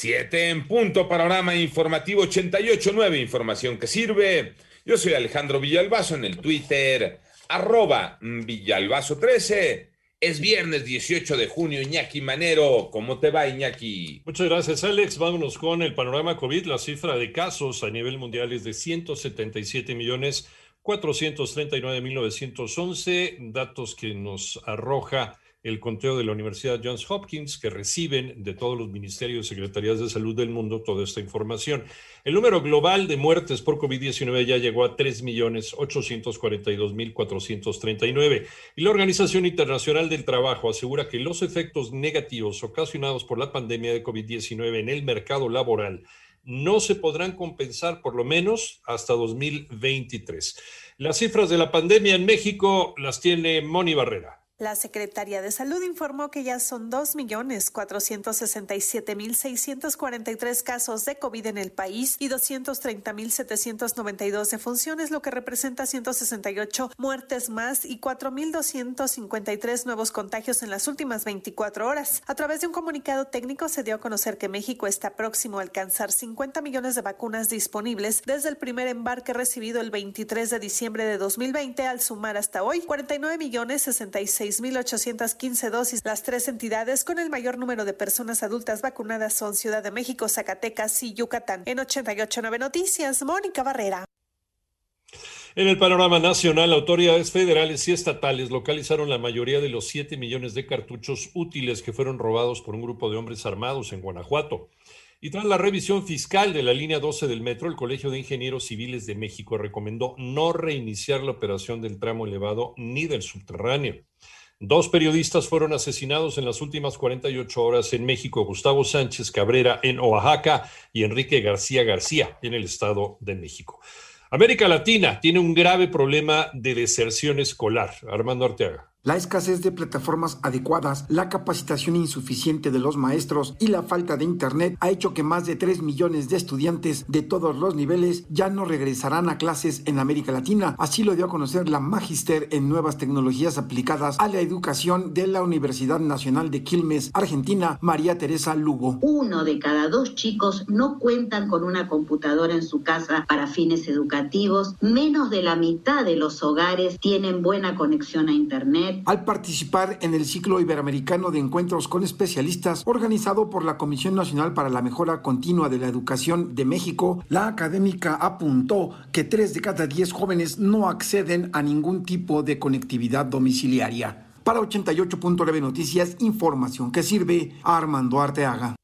Siete en punto, panorama informativo 88.9, información que sirve. Yo soy Alejandro Villalbazo en el Twitter, arroba Villalbazo13. Es viernes 18 de junio, Iñaki Manero. ¿Cómo te va, Iñaki? Muchas gracias, Alex. Vámonos con el panorama COVID. La cifra de casos a nivel mundial es de 177 millones 439.911, datos que nos arroja el conteo de la Universidad Johns Hopkins, que reciben de todos los ministerios y secretarías de salud del mundo toda esta información. El número global de muertes por COVID-19 ya llegó a 3.842.439 y la Organización Internacional del Trabajo asegura que los efectos negativos ocasionados por la pandemia de COVID-19 en el mercado laboral no se podrán compensar por lo menos hasta 2023. Las cifras de la pandemia en México las tiene Moni Barrera. La Secretaría de Salud informó que ya son 2.467.643 casos de COVID en el país y 230.792 defunciones, lo que representa 168 muertes más y 4.253 nuevos contagios en las últimas 24 horas. A través de un comunicado técnico se dio a conocer que México está próximo a alcanzar 50 millones de vacunas disponibles desde el primer embarque recibido el 23 de diciembre de 2020 al sumar hasta hoy 49 millones 66 6.815 dosis. Las tres entidades con el mayor número de personas adultas vacunadas son Ciudad de México, Zacatecas y Yucatán. En 889 Noticias, Mónica Barrera. En el panorama nacional, autoridades federales y estatales localizaron la mayoría de los 7 millones de cartuchos útiles que fueron robados por un grupo de hombres armados en Guanajuato. Y tras la revisión fiscal de la línea 12 del metro, el Colegio de Ingenieros Civiles de México recomendó no reiniciar la operación del tramo elevado ni del subterráneo. Dos periodistas fueron asesinados en las últimas 48 horas en México, Gustavo Sánchez Cabrera en Oaxaca y Enrique García García en el Estado de México. América Latina tiene un grave problema de deserción escolar. Armando Arteaga. La escasez de plataformas adecuadas, la capacitación insuficiente de los maestros y la falta de Internet ha hecho que más de 3 millones de estudiantes de todos los niveles ya no regresarán a clases en América Latina. Así lo dio a conocer la Magister en Nuevas Tecnologías Aplicadas a la Educación de la Universidad Nacional de Quilmes, Argentina, María Teresa Lugo. Uno de cada dos chicos no cuentan con una computadora en su casa para fines educativos. Menos de la mitad de los hogares tienen buena conexión a Internet al participar en el ciclo iberoamericano de encuentros con especialistas organizado por la Comisión Nacional para la Mejora Continua de la Educación de México, la académica apuntó que tres de cada diez jóvenes no acceden a ningún tipo de conectividad domiciliaria. Para 88.9 Noticias, información que sirve a Armando Arteaga.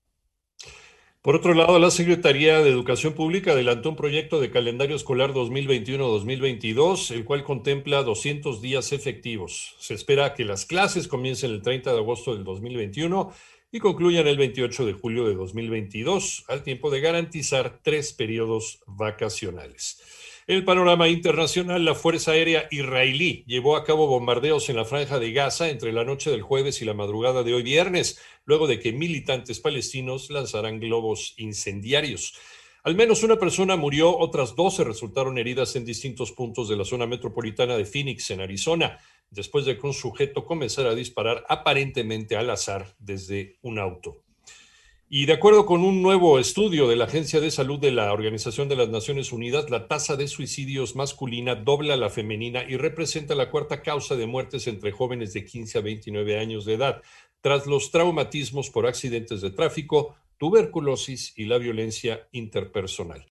Por otro lado, la Secretaría de Educación Pública adelantó un proyecto de calendario escolar 2021-2022, el cual contempla 200 días efectivos. Se espera que las clases comiencen el 30 de agosto del 2021 y concluyan el 28 de julio de 2022, al tiempo de garantizar tres periodos vacacionales. El panorama internacional, la Fuerza Aérea israelí llevó a cabo bombardeos en la franja de Gaza entre la noche del jueves y la madrugada de hoy viernes, luego de que militantes palestinos lanzaran globos incendiarios. Al menos una persona murió, otras 12 resultaron heridas en distintos puntos de la zona metropolitana de Phoenix, en Arizona, después de que un sujeto comenzara a disparar aparentemente al azar desde un auto. Y de acuerdo con un nuevo estudio de la Agencia de Salud de la Organización de las Naciones Unidas, la tasa de suicidios masculina dobla la femenina y representa la cuarta causa de muertes entre jóvenes de 15 a 29 años de edad, tras los traumatismos por accidentes de tráfico, tuberculosis y la violencia interpersonal.